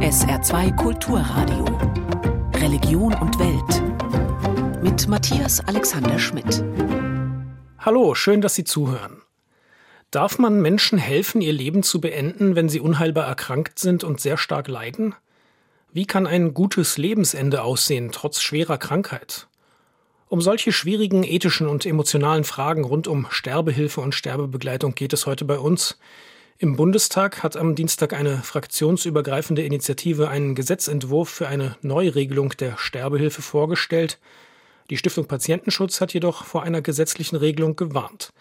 SR2 Kulturradio. Religion und Welt. Mit Matthias Alexander Schmidt. Hallo, schön, dass Sie zuhören. Darf man Menschen helfen, ihr Leben zu beenden, wenn sie unheilbar erkrankt sind und sehr stark leiden? Wie kann ein gutes Lebensende aussehen, trotz schwerer Krankheit? Um solche schwierigen ethischen und emotionalen Fragen rund um Sterbehilfe und Sterbebegleitung geht es heute bei uns. Im Bundestag hat am Dienstag eine fraktionsübergreifende Initiative einen Gesetzentwurf für eine Neuregelung der Sterbehilfe vorgestellt. Die Stiftung Patientenschutz hat jedoch vor einer gesetzlichen Regelung gewarnt.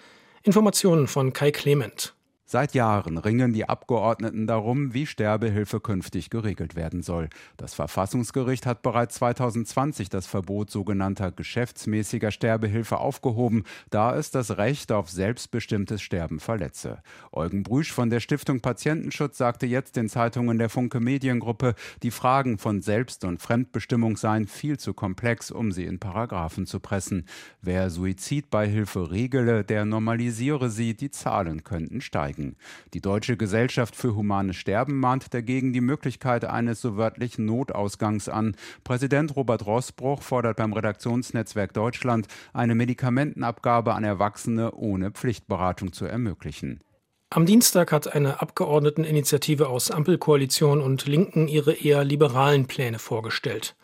Informationen von Kai Clement. Seit Jahren ringen die Abgeordneten darum, wie Sterbehilfe künftig geregelt werden soll. Das Verfassungsgericht hat bereits 2020 das Verbot sogenannter geschäftsmäßiger Sterbehilfe aufgehoben, da es das Recht auf selbstbestimmtes Sterben verletze. Eugen Brüsch von der Stiftung Patientenschutz sagte jetzt den Zeitungen der Funke Mediengruppe, die Fragen von Selbst- und Fremdbestimmung seien viel zu komplex, um sie in Paragraphen zu pressen. Wer Suizidbeihilfe regele, der normalisiere sie, die Zahlen könnten steigen steigen. Die Deutsche Gesellschaft für humanes Sterben mahnt dagegen die Möglichkeit eines so wörtlichen Notausgangs an. Präsident Robert Rossbruch fordert beim Redaktionsnetzwerk Deutschland, eine Medikamentenabgabe an Erwachsene ohne Pflichtberatung zu ermöglichen. Am Dienstag hat eine Abgeordneteninitiative aus Ampelkoalition und Linken ihre eher liberalen Pläne vorgestellt.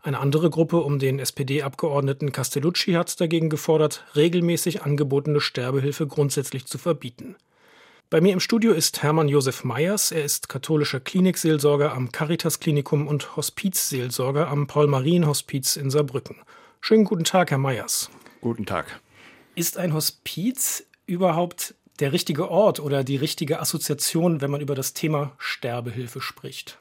Eine andere Gruppe um den SPD-Abgeordneten Castellucci hat dagegen gefordert, regelmäßig angebotene Sterbehilfe grundsätzlich zu verbieten. Bei mir im Studio ist Hermann Josef Meyers. Er ist katholischer Klinikseelsorger am Caritas Klinikum und Hospizseelsorger am Paul-Marien-Hospiz in Saarbrücken. Schönen guten Tag, Herr Meyers. Guten Tag. Ist ein Hospiz überhaupt der richtige Ort oder die richtige Assoziation, wenn man über das Thema Sterbehilfe spricht?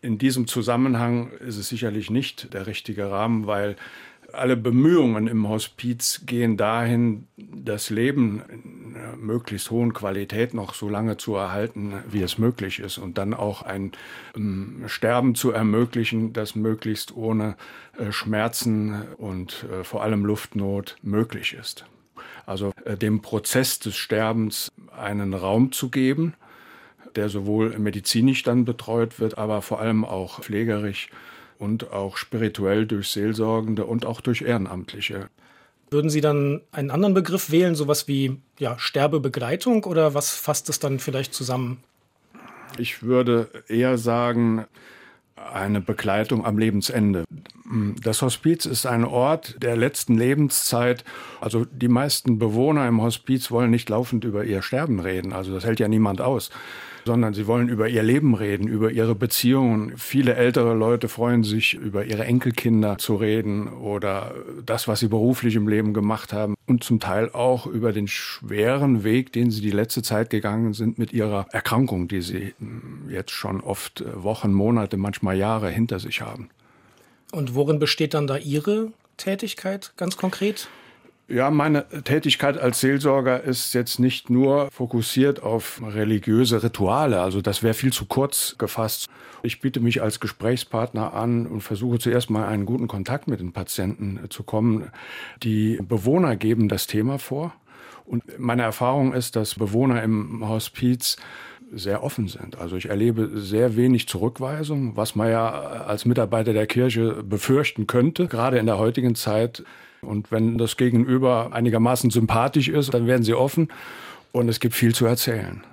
In diesem Zusammenhang ist es sicherlich nicht der richtige Rahmen, weil alle Bemühungen im Hospiz gehen dahin, das Leben möglichst hohen Qualität noch so lange zu erhalten, wie es möglich ist und dann auch ein ähm, Sterben zu ermöglichen, das möglichst ohne äh, Schmerzen und äh, vor allem Luftnot möglich ist. Also äh, dem Prozess des Sterbens einen Raum zu geben, der sowohl medizinisch dann betreut wird, aber vor allem auch pflegerisch und auch spirituell durch Seelsorgende und auch durch Ehrenamtliche. Würden Sie dann einen anderen Begriff wählen, sowas wie ja, Sterbebegleitung oder was fasst es dann vielleicht zusammen? Ich würde eher sagen, eine Begleitung am Lebensende. Das Hospiz ist ein Ort der letzten Lebenszeit. Also die meisten Bewohner im Hospiz wollen nicht laufend über ihr Sterben reden. Also das hält ja niemand aus sondern sie wollen über ihr Leben reden, über ihre Beziehungen. Viele ältere Leute freuen sich, über ihre Enkelkinder zu reden oder das, was sie beruflich im Leben gemacht haben und zum Teil auch über den schweren Weg, den sie die letzte Zeit gegangen sind mit ihrer Erkrankung, die sie jetzt schon oft äh, Wochen, Monate, manchmal Jahre hinter sich haben. Und worin besteht dann da Ihre Tätigkeit ganz konkret? Ja, meine Tätigkeit als Seelsorger ist jetzt nicht nur fokussiert auf religiöse Rituale, also das wäre viel zu kurz gefasst. Ich biete mich als Gesprächspartner an und versuche zuerst mal einen guten Kontakt mit den Patienten zu kommen. Die Bewohner geben das Thema vor und meine Erfahrung ist, dass Bewohner im Hospiz sehr offen sind. Also ich erlebe sehr wenig Zurückweisung, was man ja als Mitarbeiter der Kirche befürchten könnte, gerade in der heutigen Zeit. Und wenn das Gegenüber einigermaßen sympathisch ist, dann werden sie offen und es gibt viel zu erzählen.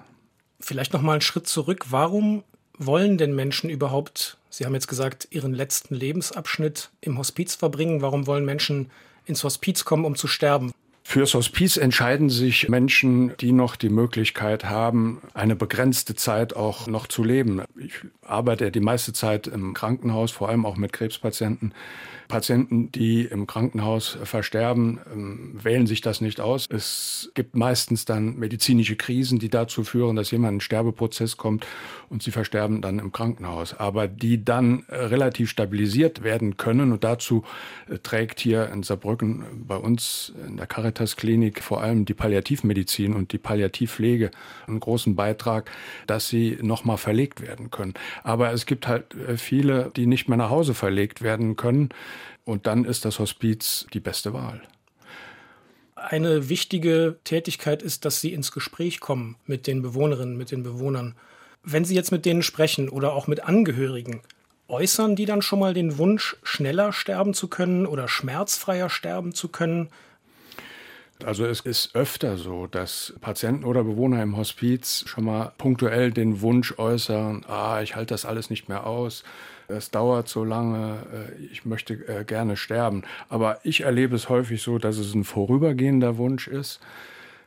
Vielleicht noch mal einen Schritt zurück. Warum wollen denn Menschen überhaupt, Sie haben jetzt gesagt, ihren letzten Lebensabschnitt im Hospiz verbringen? Warum wollen Menschen ins Hospiz kommen, um zu sterben? Fürs Hospiz entscheiden sich Menschen, die noch die Möglichkeit haben, eine begrenzte Zeit auch noch zu leben. Ich arbeite die meiste Zeit im Krankenhaus, vor allem auch mit Krebspatienten. Patienten, die im Krankenhaus versterben, ähm, wählen sich das nicht aus. Es gibt meistens dann medizinische Krisen, die dazu führen, dass jemand in einen Sterbeprozess kommt und sie versterben dann im Krankenhaus. Aber die dann äh, relativ stabilisiert werden können und dazu äh, trägt hier in Saarbrücken bei uns in der Caritas Klinik vor allem die Palliativmedizin und die Palliativpflege einen großen Beitrag, dass sie nochmal verlegt werden können. Aber es gibt halt äh, viele, die nicht mehr nach Hause verlegt werden können. Und dann ist das Hospiz die beste Wahl. Eine wichtige Tätigkeit ist, dass Sie ins Gespräch kommen mit den Bewohnerinnen, mit den Bewohnern. Wenn Sie jetzt mit denen sprechen oder auch mit Angehörigen, äußern die dann schon mal den Wunsch, schneller sterben zu können oder schmerzfreier sterben zu können? Also es ist öfter so, dass Patienten oder Bewohner im Hospiz schon mal punktuell den Wunsch äußern, ah, ich halte das alles nicht mehr aus, es dauert so lange, äh, ich möchte äh, gerne sterben. Aber ich erlebe es häufig so, dass es ein vorübergehender Wunsch ist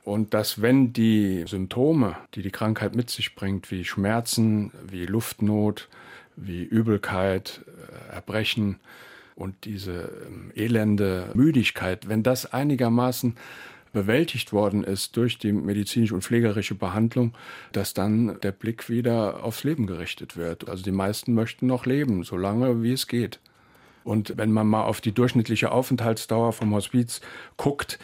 und dass wenn die Symptome, die die Krankheit mit sich bringt, wie Schmerzen, wie Luftnot, wie Übelkeit, äh, Erbrechen, und diese ähm, elende Müdigkeit, wenn das einigermaßen bewältigt worden ist durch die medizinische und pflegerische Behandlung, dass dann der Blick wieder aufs Leben gerichtet wird. Also die meisten möchten noch leben, so lange wie es geht. Und wenn man mal auf die durchschnittliche Aufenthaltsdauer vom Hospiz guckt,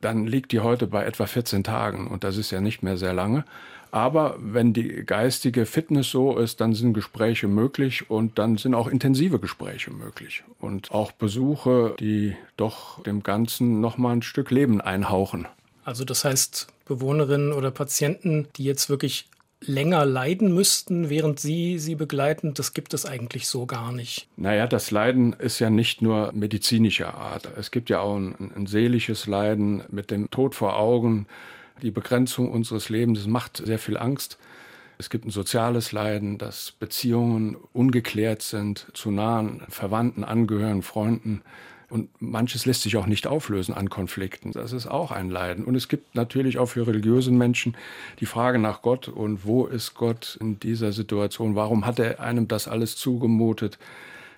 dann liegt die heute bei etwa 14 Tagen und das ist ja nicht mehr sehr lange. Aber wenn die geistige Fitness so ist, dann sind Gespräche möglich und dann sind auch intensive Gespräche möglich und auch Besuche, die doch dem Ganzen noch mal ein Stück Leben einhauchen. Also das heißt, Bewohnerinnen oder Patienten, die jetzt wirklich länger leiden müssten, während Sie sie begleiten, das gibt es eigentlich so gar nicht. Naja, das Leiden ist ja nicht nur medizinischer Art. Es gibt ja auch ein, ein seelisches Leiden mit dem Tod vor Augen die Begrenzung unseres Lebens macht sehr viel Angst. Es gibt ein soziales Leiden, dass Beziehungen ungeklärt sind zu nahen Verwandten, Angehörigen, Freunden. Und manches lässt sich auch nicht auflösen an Konflikten. Das ist auch ein Leiden. Und es gibt natürlich auch für religiöse Menschen die Frage nach Gott und wo ist Gott in dieser Situation? Warum hat er einem das alles zugemutet?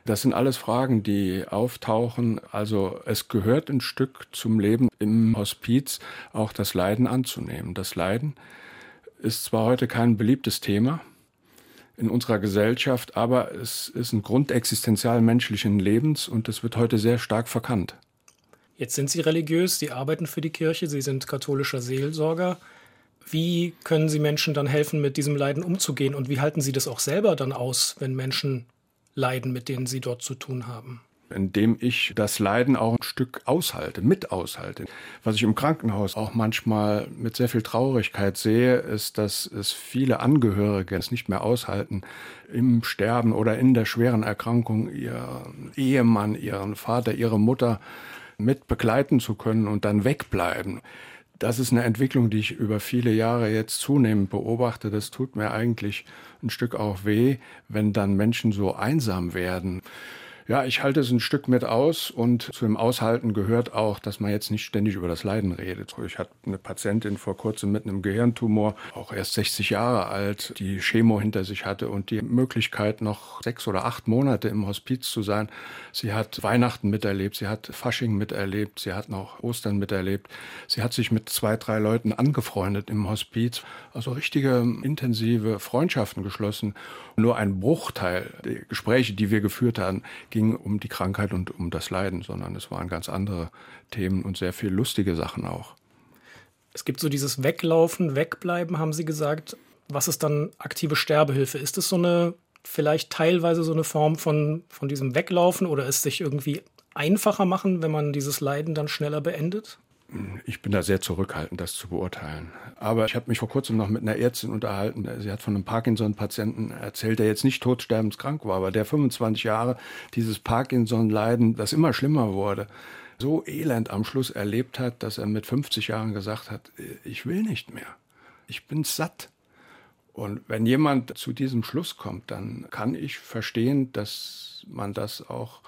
Das sind alles Fragen, die auftauchen. Also es gehört ein Stück zum Leben im Hospiz, auch das Leiden anzunehmen. Das Leiden ist zwar heute kein beliebtes Thema in unserer Gesellschaft, aber es ist ein Grundexistenzial menschlichen Lebens und es wird heute sehr stark verkannt. Jetzt sind Sie religiös, Sie arbeiten für die Kirche, Sie sind katholischer Seelsorger. Wie können Sie Menschen dann helfen, mit diesem Leiden umzugehen? Und wie halten Sie das auch selber dann aus, wenn Menschen leiden, mit denen Sie dort zu tun haben? indem ich das Leiden auch ein Stück aushalte, mit aushalte. Was ich im Krankenhaus auch manchmal mit sehr viel Traurigkeit sehe, ist, dass es viele Angehörige es nicht mehr aushalten, im Sterben oder in der schweren Erkrankung ihren Ehemann, ihren Vater, ihre Mutter mit begleiten zu können und dann wegbleiben. Das ist eine Entwicklung, die ich über viele Jahre jetzt zunehmend beobachte. Das tut mir eigentlich ein Stück auch weh, wenn dann Menschen so einsam werden. Ja, ich halte es ein Stück mit aus und zu dem Aushalten gehört auch, dass man jetzt nicht ständig über das Leiden redet. Ich hatte eine Patientin vor kurzem mit einem Gehirntumor, auch erst 60 Jahre alt, die Chemo hinter sich hatte und die Möglichkeit, noch sechs oder acht Monate im Hospiz zu sein. Sie hat Weihnachten miterlebt, sie hat Fasching miterlebt, sie hat noch Ostern miterlebt. Sie hat sich mit zwei, drei Leuten angefreundet im Hospiz, also richtige intensive Freundschaften geschlossen. Nur ein Bruchteil der Gespräche, die wir geführt haben, ging um die Krankheit und um das Leiden, sondern es waren ganz andere Themen und sehr viel lustige Sachen auch. Es gibt so dieses Weglaufen, Wegbleiben, haben Sie gesagt. Was ist dann aktive Sterbehilfe? Ist es so eine, vielleicht teilweise so eine Form von, von diesem Weglaufen oder ist sich irgendwie einfacher machen, wenn man dieses Leiden dann schneller beendet? Ich bin da sehr zurückhaltend, das zu beurteilen. Aber ich habe mich vor kurzem noch mit einer Ärztin unterhalten. Sie hat von einem Parkinson-Patienten erzählt, der jetzt nicht todsterbenskrank war, aber der 25 Jahre dieses Parkinson-Leiden, das immer schlimmer wurde, so elend am Schluss erlebt hat, dass er mit 50 Jahren gesagt hat, ich will nicht mehr. Ich bin satt. Und wenn jemand zu diesem Schluss kommt, dann kann ich verstehen, dass man das auch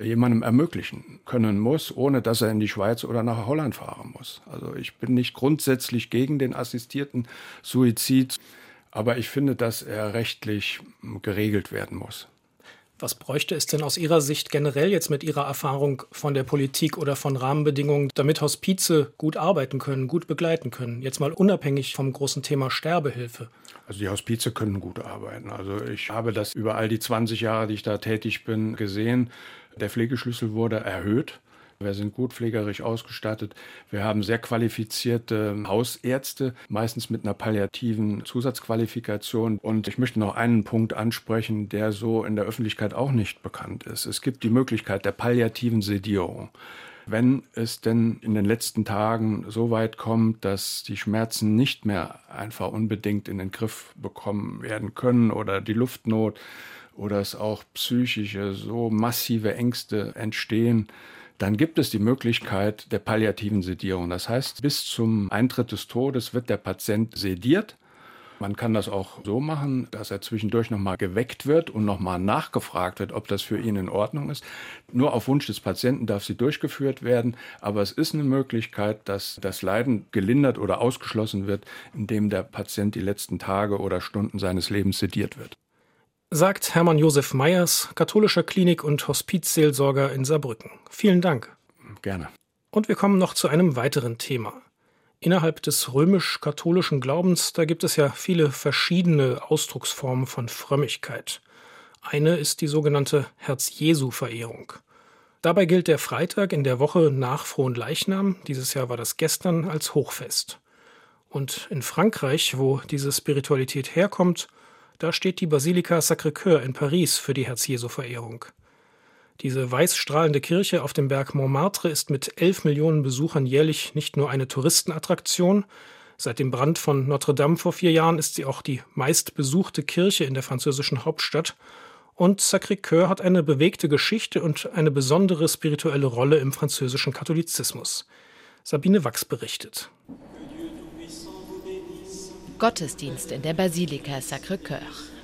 jemandem ermöglichen können muss, ohne dass er in die Schweiz oder nach Holland fahren muss. Also ich bin nicht grundsätzlich gegen den assistierten Suizid, aber ich finde, dass er rechtlich geregelt werden muss. Was bräuchte es denn aus Ihrer Sicht generell jetzt mit Ihrer Erfahrung von der Politik oder von Rahmenbedingungen, damit Hospize gut arbeiten können, gut begleiten können? Jetzt mal unabhängig vom großen Thema Sterbehilfe. Also die Hospize können gut arbeiten. Also ich habe das über all die 20 Jahre, die ich da tätig bin, gesehen. Der Pflegeschlüssel wurde erhöht. Wir sind gut pflegerisch ausgestattet. Wir haben sehr qualifizierte Hausärzte, meistens mit einer palliativen Zusatzqualifikation. Und ich möchte noch einen Punkt ansprechen, der so in der Öffentlichkeit auch nicht bekannt ist. Es gibt die Möglichkeit der palliativen Sedierung. Wenn es denn in den letzten Tagen so weit kommt, dass die Schmerzen nicht mehr einfach unbedingt in den Griff bekommen werden können oder die Luftnot oder es auch psychische, so massive Ängste entstehen, dann gibt es die Möglichkeit der palliativen Sedierung. Das heißt, bis zum Eintritt des Todes wird der Patient sediert man kann das auch so machen, dass er zwischendurch nochmal geweckt wird und nochmal nachgefragt wird, ob das für ihn in Ordnung ist. Nur auf Wunsch des Patienten darf sie durchgeführt werden, aber es ist eine Möglichkeit, dass das Leiden gelindert oder ausgeschlossen wird, indem der Patient die letzten Tage oder Stunden seines Lebens sediert wird. Sagt Hermann Josef Meyers, katholischer Klinik- und Hospizseelsorger in Saarbrücken. Vielen Dank. Gerne. Und wir kommen noch zu einem weiteren Thema. Innerhalb des römisch-katholischen Glaubens, da gibt es ja viele verschiedene Ausdrucksformen von Frömmigkeit. Eine ist die sogenannte Herz-Jesu-Verehrung. Dabei gilt der Freitag in der Woche nach Frohen Leichnam, dieses Jahr war das gestern, als Hochfest. Und in Frankreich, wo diese Spiritualität herkommt, da steht die Basilika Sacré-Cœur in Paris für die Herz-Jesu-Verehrung. Diese weißstrahlende Kirche auf dem Berg Montmartre ist mit 11 Millionen Besuchern jährlich nicht nur eine Touristenattraktion, seit dem Brand von Notre Dame vor vier Jahren ist sie auch die meistbesuchte Kirche in der französischen Hauptstadt und Sacré-Cœur hat eine bewegte Geschichte und eine besondere spirituelle Rolle im französischen Katholizismus. Sabine Wachs berichtet. Gottesdienst in der Basilika Sacré-Cœur.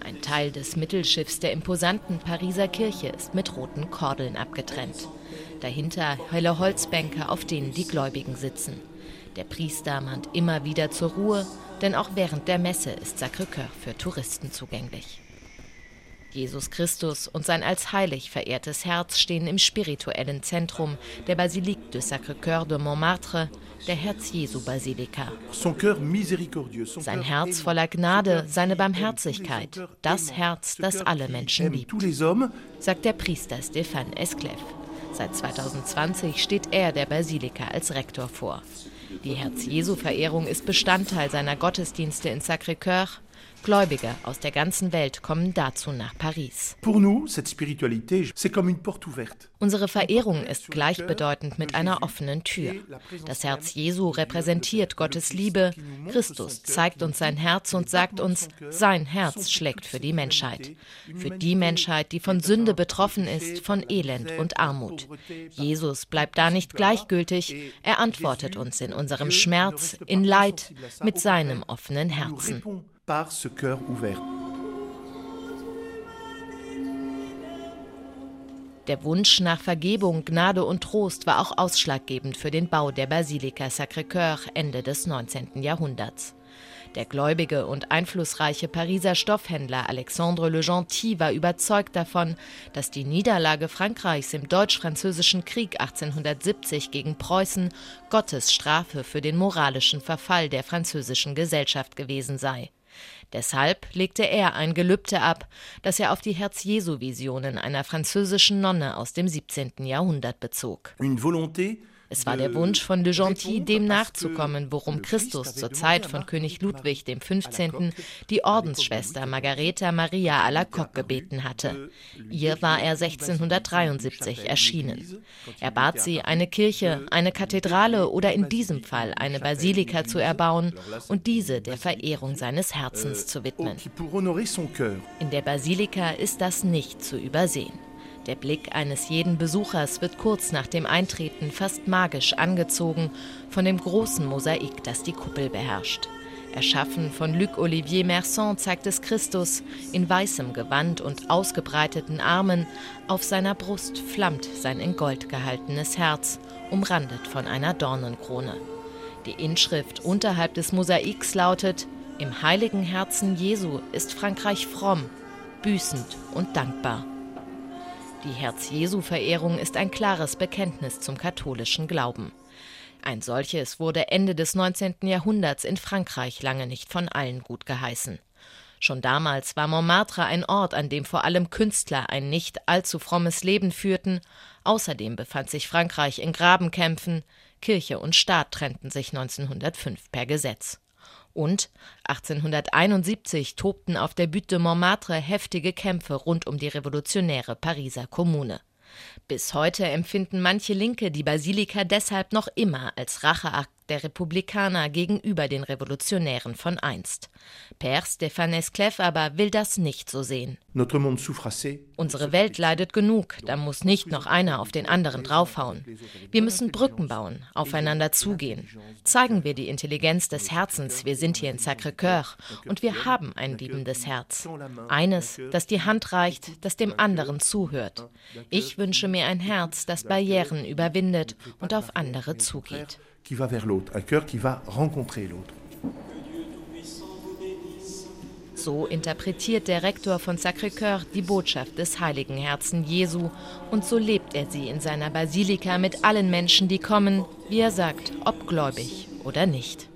Ein Teil des Mittelschiffs der imposanten Pariser Kirche ist mit roten Kordeln abgetrennt. Dahinter helle Holzbänke, auf denen die Gläubigen sitzen. Der Priester mahnt immer wieder zur Ruhe, denn auch während der Messe ist Sacré-Cœur für Touristen zugänglich. Jesus Christus und sein als heilig verehrtes Herz stehen im spirituellen Zentrum der Basilique de Sacré-Cœur de Montmartre, der Herz-Jesu-Basilika. Sein Herz voller Gnade, seine Barmherzigkeit, das Herz, das alle Menschen liebt, sagt der Priester Stéphane Esclef. Seit 2020 steht er der Basilika als Rektor vor. Die Herz-Jesu-Verehrung ist Bestandteil seiner Gottesdienste in Sacré-Cœur Gläubige aus der ganzen Welt kommen dazu nach Paris. Unsere Verehrung ist gleichbedeutend mit einer offenen Tür. Das Herz Jesu repräsentiert Gottes Liebe. Christus zeigt uns sein Herz und sagt uns, sein Herz schlägt für die Menschheit. Für die Menschheit, die von Sünde betroffen ist, von Elend und Armut. Jesus bleibt da nicht gleichgültig. Er antwortet uns in unserem Schmerz, in Leid, mit seinem offenen Herzen par ce cœur ouvert. Der Wunsch nach Vergebung, Gnade und Trost war auch ausschlaggebend für den Bau der Basilika Sacré-Cœur Ende des 19. Jahrhunderts. Der gläubige und einflussreiche Pariser Stoffhändler Alexandre Le Gentil war überzeugt davon, dass die Niederlage Frankreichs im Deutsch-Französischen Krieg 1870 gegen Preußen Gottes Strafe für den moralischen Verfall der französischen Gesellschaft gewesen sei. Deshalb legte er ein Gelübde ab, das er auf die Herz-Jesu-Visionen einer französischen Nonne aus dem 17. Jahrhundert bezog. Une volonté es war der Wunsch von Le Gentil, dem nachzukommen, worum Christus zur Zeit von König Ludwig XV. die Ordensschwester Margareta Maria Alacoque gebeten hatte. Ihr war er 1673 erschienen. Er bat sie, eine Kirche, eine Kathedrale oder in diesem Fall eine Basilika zu erbauen und diese der Verehrung seines Herzens zu widmen. In der Basilika ist das nicht zu übersehen. Der Blick eines jeden Besuchers wird kurz nach dem Eintreten fast magisch angezogen von dem großen Mosaik, das die Kuppel beherrscht. Erschaffen von Luc Olivier Merson zeigt es Christus in weißem Gewand und ausgebreiteten Armen. Auf seiner Brust flammt sein in Gold gehaltenes Herz, umrandet von einer Dornenkrone. Die Inschrift unterhalb des Mosaiks lautet: Im heiligen Herzen Jesu ist Frankreich fromm, büßend und dankbar. Die Herz-Jesu-Verehrung ist ein klares Bekenntnis zum katholischen Glauben. Ein solches wurde Ende des 19. Jahrhunderts in Frankreich lange nicht von allen gut geheißen. Schon damals war Montmartre ein Ort, an dem vor allem Künstler ein nicht allzu frommes Leben führten. Außerdem befand sich Frankreich in Grabenkämpfen. Kirche und Staat trennten sich 1905 per Gesetz. Und 1871 tobten auf der Butte de Montmartre heftige Kämpfe rund um die revolutionäre Pariser Kommune. Bis heute empfinden manche Linke die Basilika deshalb noch immer als Racheakt der Republikaner gegenüber den Revolutionären von einst. Père Stéphane Esclef aber will das nicht so sehen. Unsere Welt leidet genug, da muss nicht noch einer auf den anderen draufhauen. Wir müssen Brücken bauen, aufeinander zugehen. Zeigen wir die Intelligenz des Herzens, wir sind hier in Sacré-Cœur und wir haben ein liebendes Herz. Eines, das die Hand reicht, das dem anderen zuhört. Ich wünsche mir ein Herz, das Barrieren überwindet und auf andere zugeht qui va vers l'autre, un cœur qui va rencontrer l'autre. So interpretiert der Rektor von Sacré-Cœur die Botschaft des heiligen Herzen Jesu und so lebt er sie in seiner Basilika mit allen Menschen, die kommen, wie er sagt, ob gläubig oder nicht.